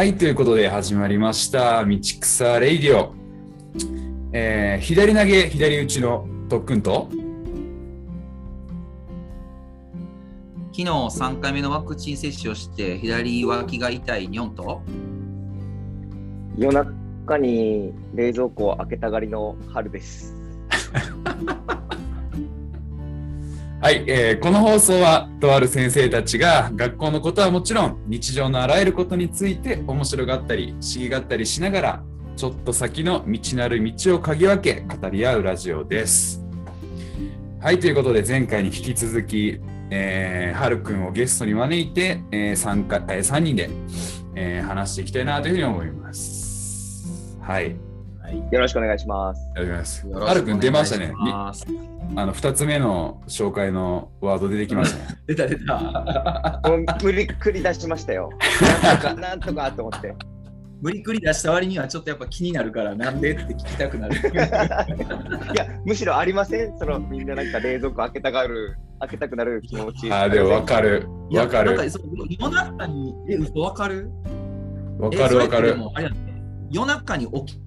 はい、ということで始まりました、道草レイディオ。えー左投げ、左打ちの特訓と、昨日3回目のワクチン接種をして左脇が痛いニョンと夜中に冷蔵庫を開けたがりの春です。はい、えーこの放送は、とある先生たちが学校のことはもちろん、日常のあらゆることについて面白がったり、不思議がったりしながら、ちょっと先の道なる道を嗅ぎ分け、語り合うラジオです。はい、ということで、前回に引き続き、えー、はるくんをゲストに招いて、えー、3, かえー3人で、えー話していきたいなというふうに思います。はい、よろしくお願いします。やります。はるくん出ましたね。あの2つ目の紹介のワード出てきましたね。出た出た。もう無理くり出しましたよ。なんとか、なんとかと思って。無理くり出した割にはちょっとやっぱ気になるからなんでって聞きたくなる。いや、むしろありません？そのみんななんか冷蔵庫開けたがる、開けたくなる気持ち。あーでも分かる。いや分かる。なんそう夜中に、え、嘘分かる？分かる分かる夜中に起き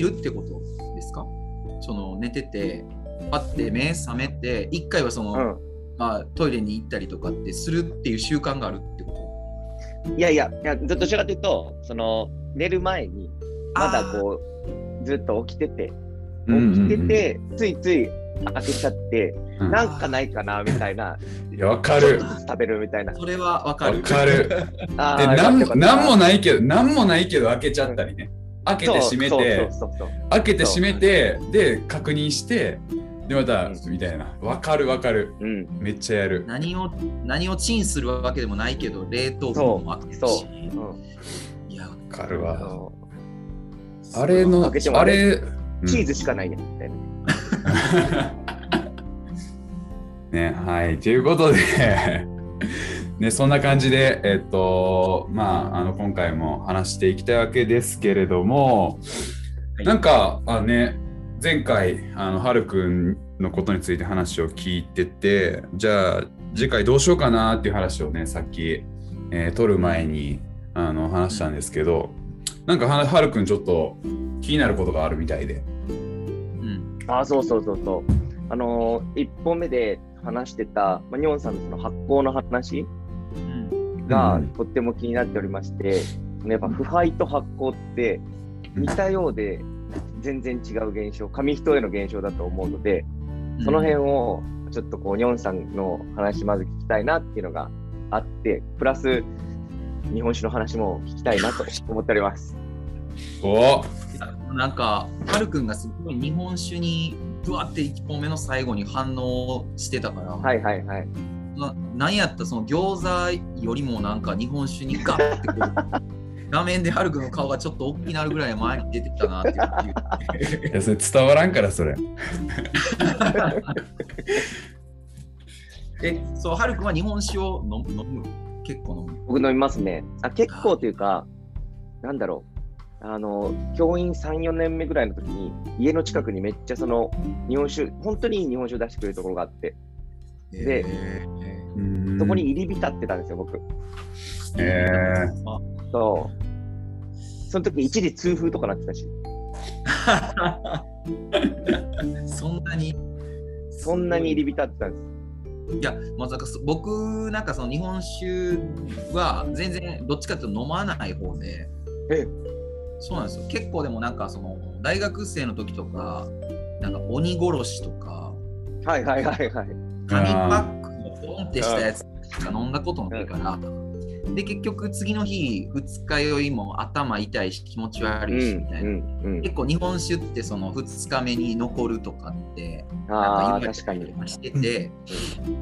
るってことですか？その寝てて、パッて目覚めて、一回はその、うん。まあ、トイレに行ったりとかってするっていう習慣があるってこと？いやいや、いやどちらかというと、その寝る前に、まだこう、ずっと起きてて、起きてて、ついつい開けちゃって、うんなんかないかなみたいな、いや分かる。食べるみたいな。それは分かる。分かる。あで、ーなんよかったなんもないけど、なんもないけど開けちゃったりね。開けて閉めて、開けて閉めて、で、確認して、で、またう、みたいな。分かる分かる。うん、めっちゃやる。何を何をチンするわけでもないけど、冷凍庫も開けるそし。うんいや、分かるわ。そあれの開けて、もああれチーズしかないやんみたいな。ね、はい。ということで、ね、そんな感じで、えっと、まあ、あの、今回も話していきたいわけですけれども、はいなんか、あね、前回、あの、はるくんのことについて話を聞いてて、じゃあ、次回どうしようかなっていう話をね、さっき、えー撮る前に、あの、話したんですけど、なんかは、はるくんちょっと気になることがあるみたいで。うん。あ、そうそうそうそう。あのー、1本目で話してた、まあ、ニョンさんのその発酵の話うん。がうんとっても気になっておりまして、やっぱ腐敗と発酵って似たようで全然違う現象、紙一重の現象だと思うので、その辺をちょっとこう、ニョンさんの話まず聞きたいなっていうのがあって、プラス日本酒の話も聞きたいなと思っております。おなんか、はるくんがすごい日本酒に、ぶわって1本目の最後に反応してたから、はいはいはい。ななんやったその餃子よりもなんか日本酒にガッてこう画面ではるくんの顔がちょっと大きくなるぐらい前に出てたなっていう。いや、それ伝わらんから、それ。え、そう、はるくんは日本酒を飲む飲む結構飲む。僕飲みますね。あ結構というか、なんだろう。あの、教員3、4年目ぐらいの時に、家の近くにめっちゃその、日本酒、本当にいい日本酒を出してくれるところがあって、でえそこに入り浸ってたんですよ、僕。えそう。その時一時痛風とかなってたし、ー そんなにそんなに入り浸ってたんです。いや、まさかそ僕なんかその日本酒は全然どっちかというと飲まない方で、えそうなんですよ。結構でもなんかその大学生の時とか、なんか鬼殺しとか、はいはいはいはい。紙パッってしたやつしか飲んだことないから、で結局次の日二日酔いも頭痛いし気持ち悪いしみたいな。うんうん。結構日本酒ってその2日目に残るとかってなんか確かに。今してて、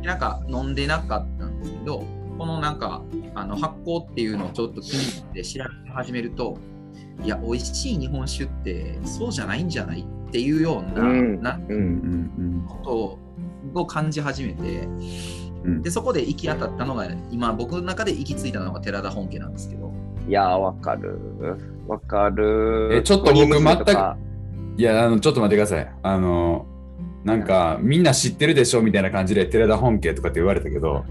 なんか飲んでなかったんですけど、このなんかあの発酵っていうのをちょっと気になって調べ始めると、いや、美味しい日本酒ってそうじゃないんじゃないっていうような,、うんなう。うんうんんことを感じ始めて、うんでそこで行き当たったのが、今僕の中で行き着いたのが寺田本家なんですけど、いやー、わかる。わかる。えちょっと僕鬼娘とかいや、あの、ちょっと待ってください。あの、なんか、みんな知ってるでしょみたいな感じで、寺田本家とかって言われたけど、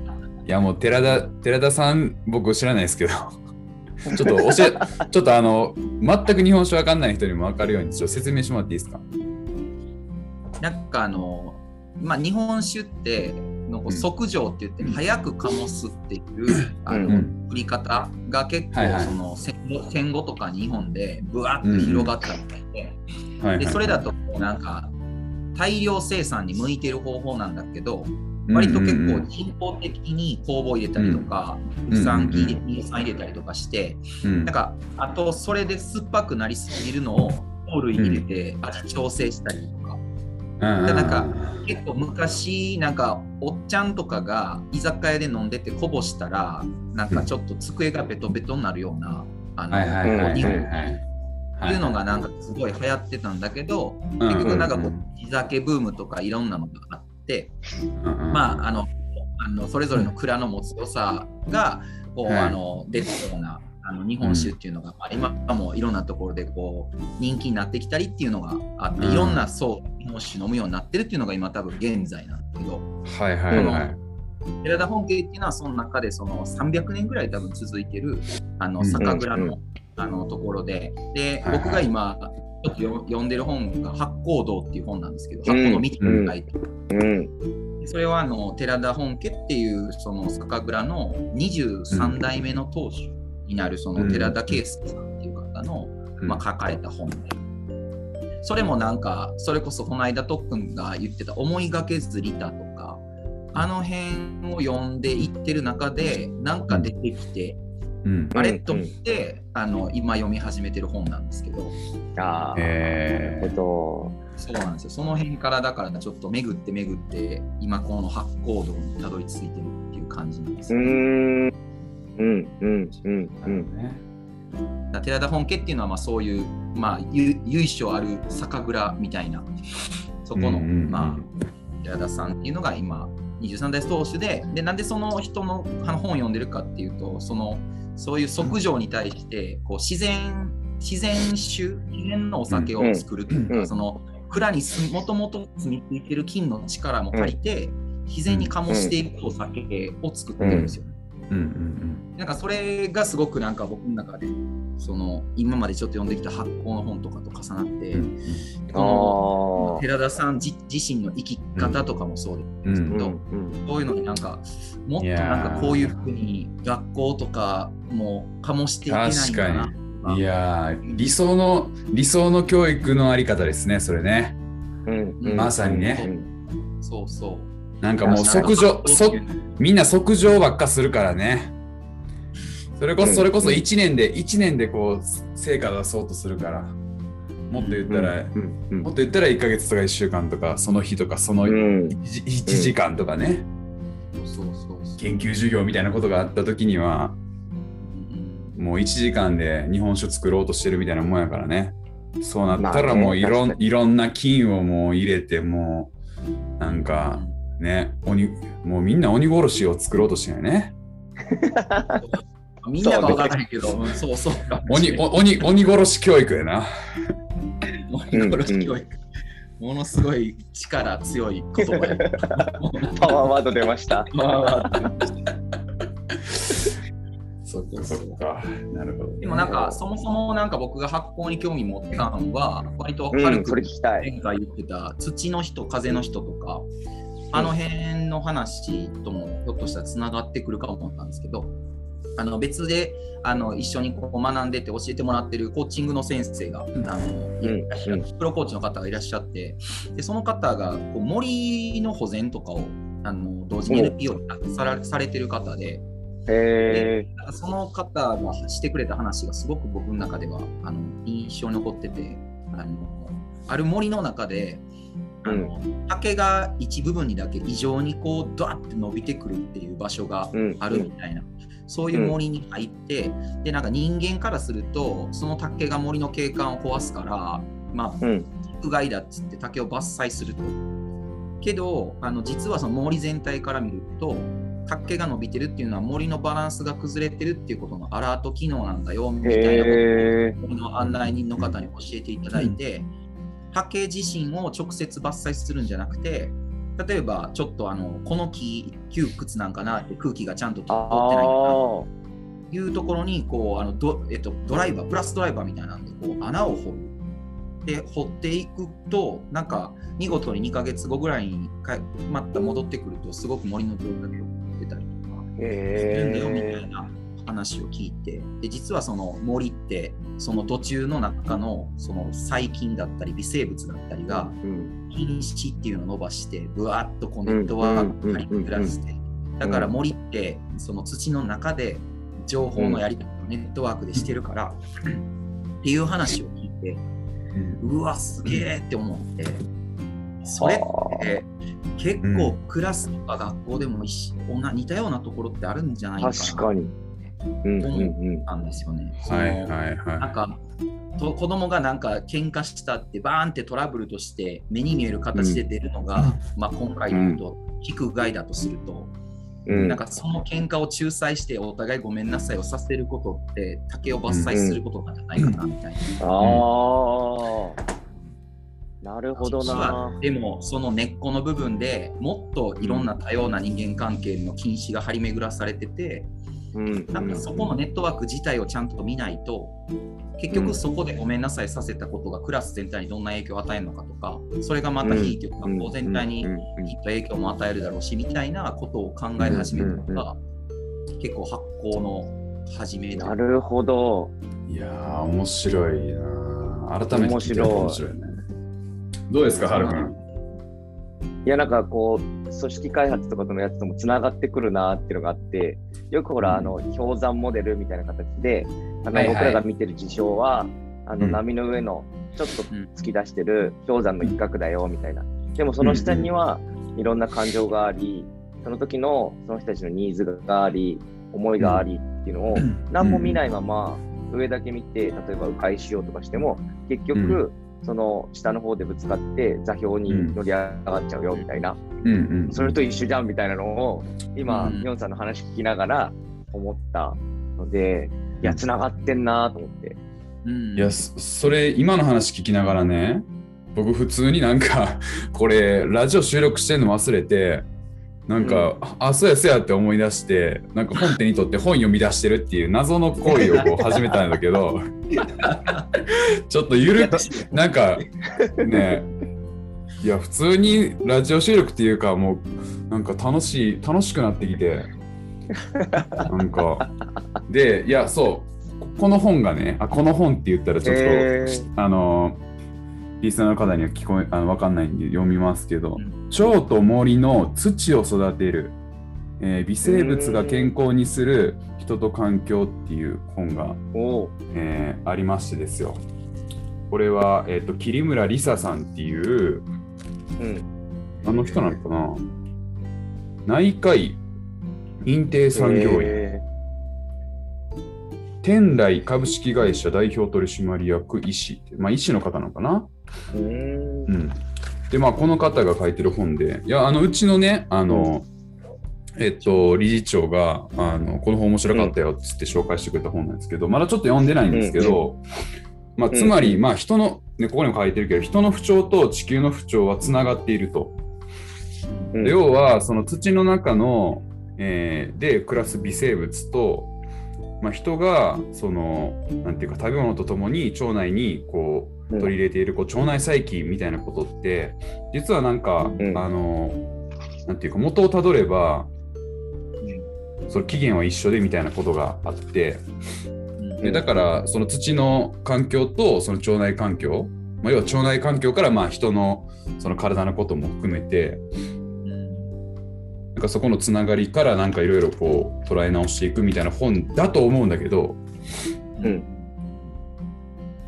いや、もう寺田、寺田さん、僕知らないですけど、ちょっと教え、ちょっとあの、全く日本酒わかんない人にもわかるように、ちょっと説明してもらっていいですか？なんかあの、まあ、日本酒っての即上って言って早く醸すっていうあの、うん。売り方が結構その戦後戦後とか日本でブワッと広がったみたいで,、はい、でそれだとなんか大量生産に向いてる方法なんだけど割と結構人工的に酵母入れたりとか乳酸菌入れ乳酸入れたりとかしてうん、なんかあとそれで酸っぱくなりすぎるのを糖類入れて味調整したり。とか。うん、でなんか結構昔なんかおっちゃんとかが居酒屋で飲んでてこぼしたらなんかちょっと机がベトベトになるようなあの、日本はい。っていうのがなんかすごい流行ってたんだけど、うん結局なんかこううん地酒ブームとかいろんなのがあって、まああのあのそれぞれの蔵の持つ良さがこう、はい。あの出てるようなあの日本酒っていうのが、まあ、今もいろんなところでこう人気になってきたりっていうのがあって、うんいろんな層日本酒飲むようになってるっていうのが今多分現在なんだけどはいはいはい。寺田本家っていうのはその中でその300年ぐらい多分続いてるあのうん酒蔵の,、うんあのところで。で、僕が今ちょっとよ読んでる本が八甲堂っていう本なんですけど、八甲の道って書いてうん。それはあの寺田本家っていうその酒蔵の23代目の当主になるその寺田圭介さんっていう方の、まあ、書かれた本で、それもなんかそれこそこの間特訓が言ってた思いがけずリタとかあの辺を読んでいってる中でなんか出てきて、うん。あれと思って、あの今読み始めてる本なんですけど。ああ、えなるほそうなんですよ。その辺からだからちょっと巡って巡って今この八甲堂にたどり着いてるっていう感じなんですど。うん。うんうんうんーうん。ね。寺田本家っていうのはまあそういう、まあ、由由緒ある酒蔵みたいなそこの、うんうんうん。まあ、寺田さんっていうのが今23代当主ででなんでその人のあの本を読んでるかっていうとそのそういう即上に対してこう自然自然酒自然のお酒を作るというか、うんその蔵にもともと住み着いてる菌の力も借りて、自然に醸していくお酒を作ってるんですよ。ね。うんうんなんかそれがすごくなんか僕の中でその今までちょっと読んできた発酵の本とかと重なって、うんこの。寺田さん自自身の生き方とかもそううんですけど、うんうんそういうのになんかもっとなんかこういうふうに学校とかも醸していけないんだなうん。いやー理想の理想の教育のあり方ですねそれね。うんうんまさにね。うんそうそうなんかもう即上そみんな即上ばっかするからね。それこうん。そそれこそ1年で1年でこう成果出そうとするから。もっと言ったら、もっと言ったら1ヶ月とか1週間とかその日とかそのう 1, ん時間とかね、研究授業みたいなことがあった時にはうんもう1時間で日本酒作ろうとしてるみたいなもんやからね。そうなったらもういろん,、いろんな菌をもう入れてもうなんかね鬼もうみんな鬼殺しを作ろうとしてるよね。みんなが分からないけど、うんそうそうかもし鬼鬼鬼殺し教育やな。鬼殺し教育ものすごい力強い言葉や パワーワード出ました。そっかそっか。なるほど、でもなんかそもそもなんか僕が発酵に興味持ったのは割とうん、ハルクそれ聞きたい。前回言ってた土の人風の人とかあの辺の話ともひょっとしたらつながってくるかも思ったんですけどあの別であの一緒にこう学んでて教えてもらってるコーチングの先生が、んあのいらっしゃるプロコーチの方がいらっしゃってでその方がこう森の保全とかをあの同時に NPO でさらされてる方でへなんかその方がしてくれた話がすごく僕の中ではあの印象に残っててあのある森の中であの、竹が一部分にだけ異常にこうドワッて伸びてくるっていう場所があるみたいな、そういう森に入って、でなんか人間からするとその竹が森の景観を壊すからまあうん。屋外だっつって竹を伐採すると。けどあの実はその森全体から見ると竹が伸びてるっていうのは森のバランスが崩れてるっていうことのアラート機能なんだよみたいなことをへ森の案内人の方に教えていただいて、竹自身を直接伐採するんじゃなくて例えばちょっとあのこの木窮屈なんかなって空気がちゃんと通ってあないかなあ。いうところにこうあのド,、えっと、ドライバープラスドライバーみたいなんでこう穴を掘る。で掘っていくとなんか見事に2ヶ月後ぐらいにかまた戻ってくるとすごく森の状態が出たりとかするんだよみたへいな話を聞いてで実はその森ってその途中の中のその細菌だったり微生物だったりがーうん。品種っていうのを伸ばしてぶわっとこうネットワークを張り巡らせてだから森ってその土の中で情報のやり取りをネットワークでしてるからっていう話を聞いてうわすげえって思ってそれって結構クラスとか学校でも似たようなところってあるんじゃないかな。確かに。うんうんうん。なんですよね。はいはいはなんかと子供がなんか喧嘩したってバーンってトラブルとして目に見える形で出るのが、まあ、今回で言うと聞く害だとすると、うんなんかその喧嘩を仲裁してお互いごめんなさいをさせることって竹を伐採することなんじゃないかなみたいな。ああ。なるほど実なは。でもその根っこの部分でもっといろんな多様な人間関係の禁止が張り巡らされてて、うんなんかそこのネットワーク自体をちゃんと見ないと結局そこでごめんなさいさせたことがクラス全体にどんな影響を与えるのかとかそれがまた非というか学校全体にきっうんと影響も与えるだろうしみたいなことを考え始めるのが結構発行の始めだなるほど。い。いやー、面白いな改めて聞いてると面白いね。どうですか、はるくん。いや、なんかこう、組織開発とかとのやつともつながってくるなっていうのがあって、よくほら、あの、氷山モデルみたいな形で、あのはい。はい僕らが見てる事象は、あの、うん。波の上のちょっと突き出してる氷山の一角だよ、みたいな。でもその下にはいろんな感情があり、その時のその人たちのニーズがあり、思いがありっていうのを、何も見ないまま上だけ見て、例えば迂回しようとかしても、結局、その下の方でぶつかって座標に乗り上がっちゃうよみたいな、うんうん。それと一緒じゃんみたいなのを今、うんヨンさんの話聞きながら思ったので、いや、繋がってんなと思って。うんいや、そそれ、今の話聞きながらね、僕普通になんか、これ、ラジオ収録してんの忘れて、なんか、あ、そうやそうやって思い出して、なんか本手に取って本読み出してるっていう謎の行為をこう始めたんだけど、ちょっとゆるく、なんか、ね、いや、普通にラジオ収録っていうか、もう、なんか楽しい、楽しくなってきて、なんか、で、いや、そう、ここの本がね、あこの本って言ったらちょっと、へー。あの、リスナーの方には聞こえ、あの、わかんないんで読みますけど、うん。蝶と森の土を育てる、えー微生物が健康にする人と環境っていう本が、えーありましてですよ。これは、えっ、と、桐村梨沙さんっていう、うん。あの人なのかな？内科医認定産業医、へ天来株式会社代表取締役医師、まあ医師の方なのかな？ーうーんうん。で、まあこの方が書いてる本で、いや、あの、うちのね、あの、えっと、理事長が、あの、この本面白かったよっつって紹介してくれた本なんですけど、まだちょっと読んでないんですけど、まあ、つまり、うんまあ、人の、ね、ここにも書いてるけど、人の不調と地球の不調はつながっていると。要は、その土の中の、えーで暮らす微生物と、まあ、人が、その、なんていうか、食べ物とともに腸内に、こう、うん。取り入れているこう腸内細菌みたいなことって実はなんか、うん。あのなんていうか元をたどればその起源は一緒でみたいなことがあってでだからその土の環境とその腸内環境、まあ、要は腸内環境からまあ人のその体のことも含めてなんかそこのつながりからなんかいろいろこう捉え直していくみたいな本だと思うんだけどうん。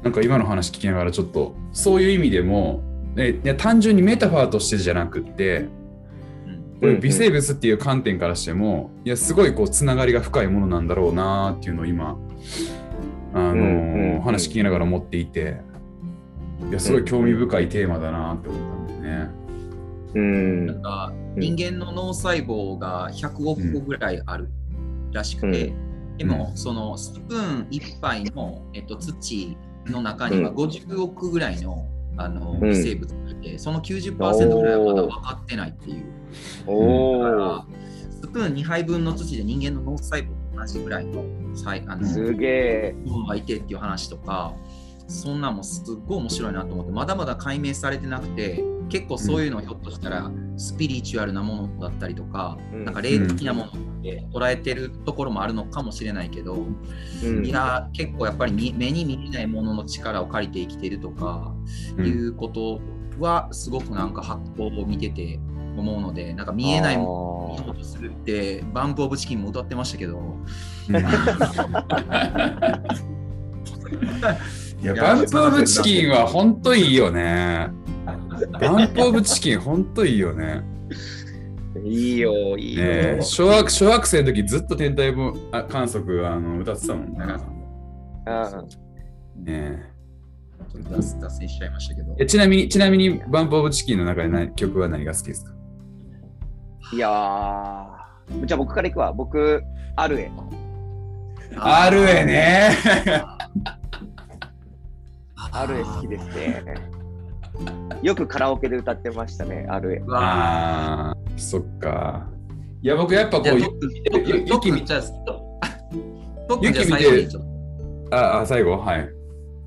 なんか今の話聞きながらちょっとそういう意味でも、ね、いや単純にメタファーとしてじゃなくってこれ微生物っていう観点からしてもいやすごいこうつながりが深いものなんだろうなっていうのを今あのーうんうんうん。話聞きながら思っていていやすごい興味深いテーマだなって思ったんだよね。うん。なんか人間の脳細胞が100億個ぐらいあるらしくて、でもそのスプーン1杯の、えっと、土の中にはうん。50億ぐらいのあのうん。微生物がいて、その90%ぐらいはまだ分かってないっていう。おだかーらスプーン2杯分の土で人間の脳細胞と同じぐらいの最あのすげえ。がいてっていう話とかそんなんもすっごい面白いなと思ってまだまだ解明されてなくて結構そういうのをひょっとしたらスピリチュアルなものだったりとか、うん。なんか霊的なものって捉えてるところもあるのかもしれないけど、うん。いや結構やっぱり見目に見えないものの力を借りて生きてるとか、うん。いうことはすごくなんか発行を見てて思うのでなんか見えないものを見ようとするってバンプ・オブ・チキンも歌ってましたけど。いや、バンプオブチキンは本当いいよね。バンプオブチキン本当いいよね。いいよ、いいよ。ね小学小学生の時ずっと天体分あ観測あの歌ってたもんね。あねちょっと脱脱線しちゃいましたけど。えちなみに、ちなみにバンプオブチキンの中で何曲は何が好きですか？いやー。じゃあ僕からいくわ。僕、あるえ。あるえね。あるえ好きですね。よくカラオケで歌ってましたね、あるああ、そっか。いや、僕やっぱこう、ゆに、特に、じゃあ、特に じゃあ最後にちょっああ、最後？はい。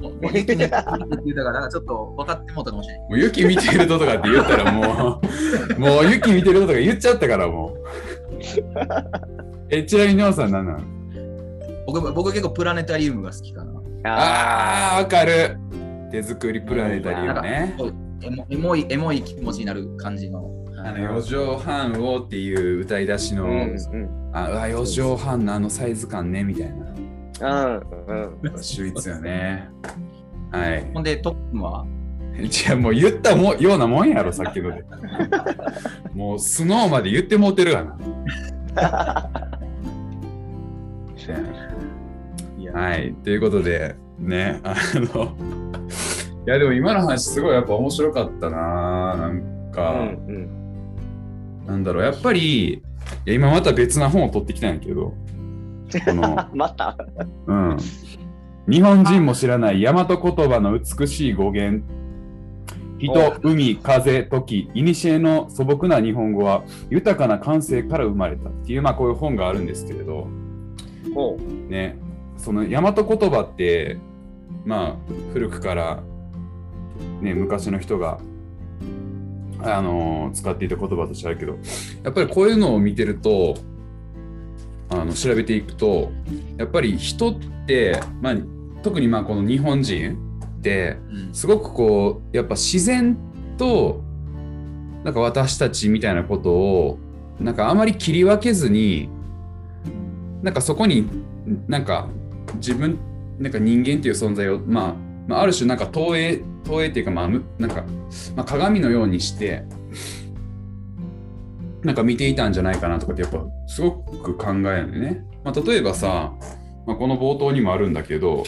と。もう雪見てるって言ったから、なんかちょっと分かってもうたかもしれない。もう雪見てるととかって言ったらもう、もう雪見てるととか言っちゃったからもう。え、ちなみに、なおさん何なの？僕僕結構プラネタリウムが好きかな。ああ、わかる。手作りプラネタリウムね。エモエモい、エモい気持ちになる感じの。あの4畳半をっていう歌い出しの、うんうんあうわ4畳半のあのサイズ感ねみたいな。うんうん。秀逸よね。はい。ほんで、トップは、じゃあもう言ったもようなもんやろ、さっきので。もうスノーまで言ってもうてるがな。はい。ということで、ね、あの、いやでも今の話すごいやっぱ面白かったな。なんうか、んなんだろう、やっぱり、いや今また別な本を取ってきたんやけど、この、うん。また？うん。日本人も知らない大和言葉の美しい語源。人、海、風、時、古の素朴な日本語は豊かな感性から生まれたっていう、まあこういう本があるんですけれど、ね、その大和言葉って、まあ古くから、ね、昔の人が、あのー使っていた言葉としてあるけど、やっぱりこういうのを見てると、あの調べていくと、やっぱり人って、まあ、特にまあこの日本人って、うん。すごくこうやっぱ自然となんか私たちみたいなことをなんかあまり切り分けずになんかそこになんか自分なんか人間っていう存在を、まあ、まあある種なんか投影投影っていうかまあなんか、まあ、鏡のようにしてなんか見ていたんじゃないかなとかってやっぱすごく考えるんだよね。まあ、例えばさ、まあ、この冒頭にもあるんだけど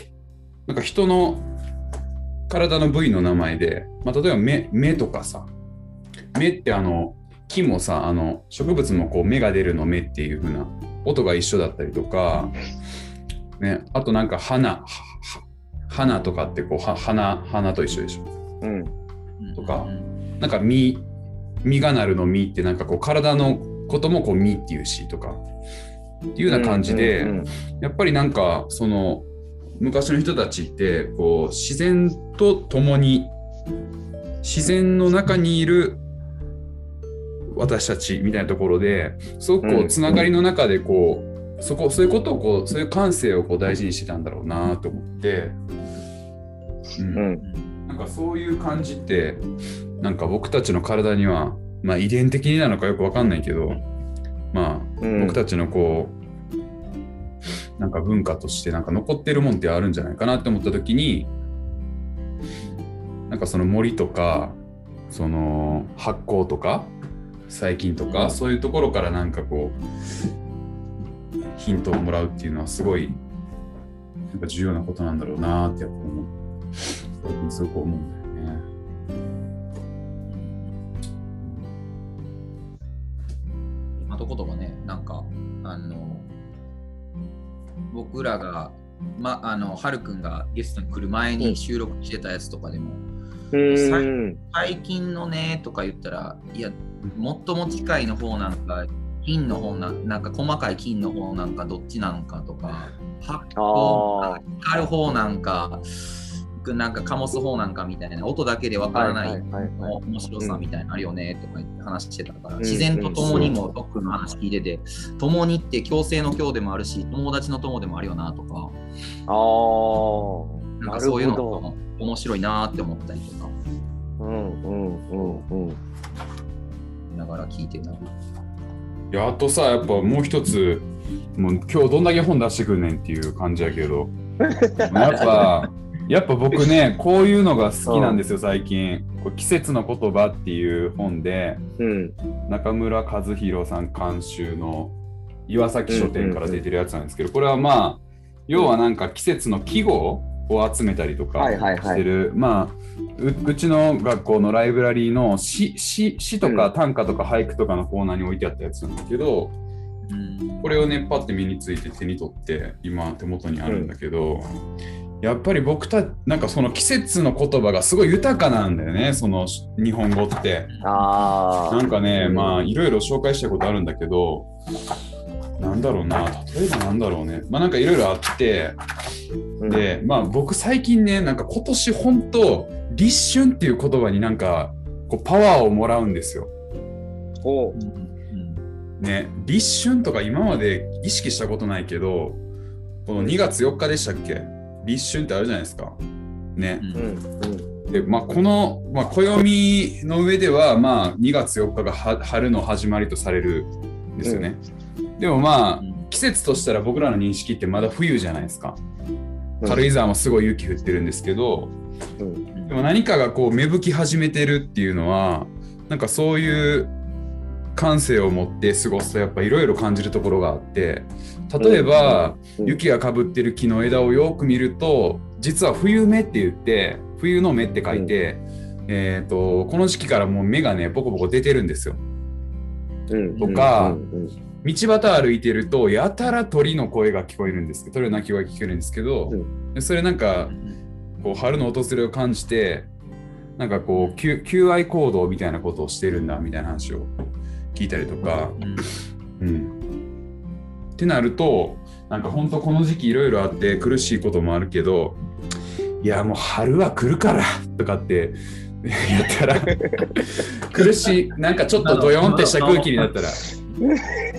なんか人の体の部位の名前で、まあ、例えば目目とかさ目ってあの木もさあの植物もこう芽が出るの目っていう風な音が一緒だったりとか、ね、あとなんか花花とかってこうは花花と一緒でしょ？うん。とか。うんなんか実実がなるの実ってなんかこう体のこともこう実っていうしとか。っていうような感じで、やっぱりなんかその昔の人たちってこう自然と共に自然の中にいる私たちみたいなところですごくこううん。つながりの中でこう、そこそういうことをこうそういう感性をこう大事にしてたんだろうなと思って、うん。うん。なんかそういう感じってなんか僕たちの体にはまあ遺伝的になのかよくわかんないけどまあうん。僕たちのこうなんか文化としてなんか残ってるもんってあるんじゃないかなって思った時になんかその森とかその発酵とか細菌とか、うん。そういうところからなんかこうヒントをもらうっていうのはすごいなんか重要なことなんだろうなってやっぱ思う最近すごく思うんだよね。今と言葉ね、なんか、あの、僕らが、ま、あの、はるくんがゲストに来る前に収録してたやつとかでも、うん。最近のねとか言ったら、いや、最も近いの方なんか、金の方ななんか細かい金の方なんかどっちなんかとか発あ酵あ。光る方なんかなんか醸す方なんかみたいな音だけでわからない面白さみたいなのあるよねとか言って話してたから、ん自然と共にもロックの話聞いてて、共にって共生の共でもあるし友達の友でもあるよなとかああ。なんかそういうのとも面白いなって思ったりとかうんうんうんうん。見ながら聞いてな。いやあとさやっぱもう一つもう今日どんだけ本出してくんねんっていう感じやけど。やっぱやっぱ僕ね こういうのが好きなんですよ最近。これ季節の言葉っていう本で。うん。中村和弘さん監修の岩崎書店から出てるやつなんですけどこれはまあ要はなんか季節の季語を集めたりとかはいはいはいしてる、まあううちの学校のライブラリーの詩詩詩とか短歌とか俳句とかのコーナーに置いてあったやつなんだけど、うんこれをねパッて身について手に取って今手元にあるんだけど、やっぱり僕たなんかその季節の言葉がすごい豊かなんだよねその日本語って。ああ。なんかね、うんまあいろいろ紹介したことあるんだけど、なんだろうな、例えばなんだろうね。まあなんかいろいろあって、うん、で、まあ僕最近ね、なんか今年本当、立春っていう言葉になんかこうパワーをもらうんですよ。おね、立春とか今まで意識したことないけど、この2月4日でしたっけ？立春ってあるじゃないですか。ね。で、まあ、この、まあ、暦の上では、まあ、2月4日がは春の始まりとされるんですよね。でもまあ、季節としたら僕らの認識ってまだ冬じゃないですか。軽井沢もすごい雪降ってるんですけど、うん。でも何かがこう芽吹き始めてるっていうのは、なんかそういう感性を持って過ごすとやっぱいろいろ感じるところがあって、例えば、うん雪がかぶってる木の枝をよく見ると実は冬芽って言って冬の芽って書いて、えー、とこの時期からもう芽がねボコボコ出てるんですよ。うん。とかうんうん道端歩いてるとやたら鳥の声が聞こえるんですけど鳥の鳴き声が聞こえるんですけど、うでそれなんかこう春の訪れを感じてなんかこう求求愛行動みたいなことをしてるんだみたいな話を聞いたりとか。うん。うん、ってなるとなんか本当この時期いろいろあって苦しいこともあるけどいやもう春は来るからとかって 言ったら 苦しいなんかちょっとドヨンってした空気になったら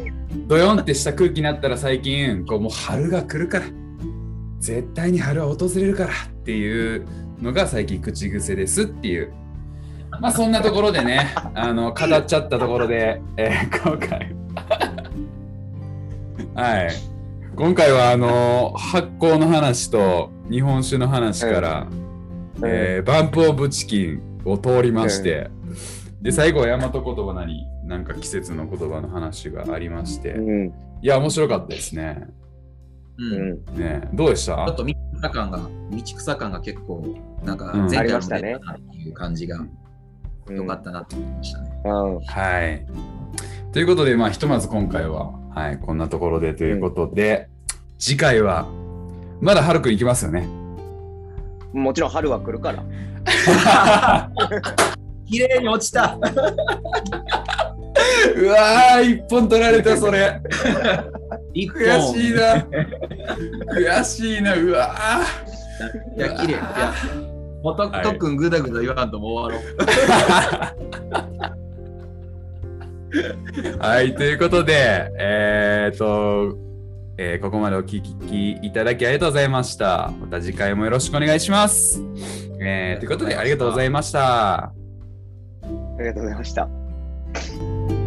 ドヨンってした空気になったら最近こうもう春が来るから絶対に春は訪れるからっていうのが最近口癖ですっていう。まあそんなところでねあの語っちゃったところで、えー今回は。い。今回はあの発酵の話と日本酒の話から、えーバンプ・オブ・チキンを通りまして、で最後は大和言葉なりなんか季節の言葉の話がありまして、うん。いや面白かったですねうんうん。ねどうでした？ちょっと道草感が、道草感が結構、なんかうん全体の出たなっていう感じが良かったなと思いましたね。うん。はい。ということで、まあ、ひとまず今回は、はい、こんなところでということで、次回は、まだ春くん行きますよね？もちろん春は来るから。綺麗に落ちたうわー、一本取られた、それ。悔しいな。悔しいな、うわいや、綺麗。いや、もうとはいとっくんぐだぐだ言わんともう終わろう。ー。はい、ということで、えー、と、えーここまでお聞きいただきありがとうございました。また次回もよろしくお願いします。えーということで、ありがとうございました。ありがとうございました。Thank you.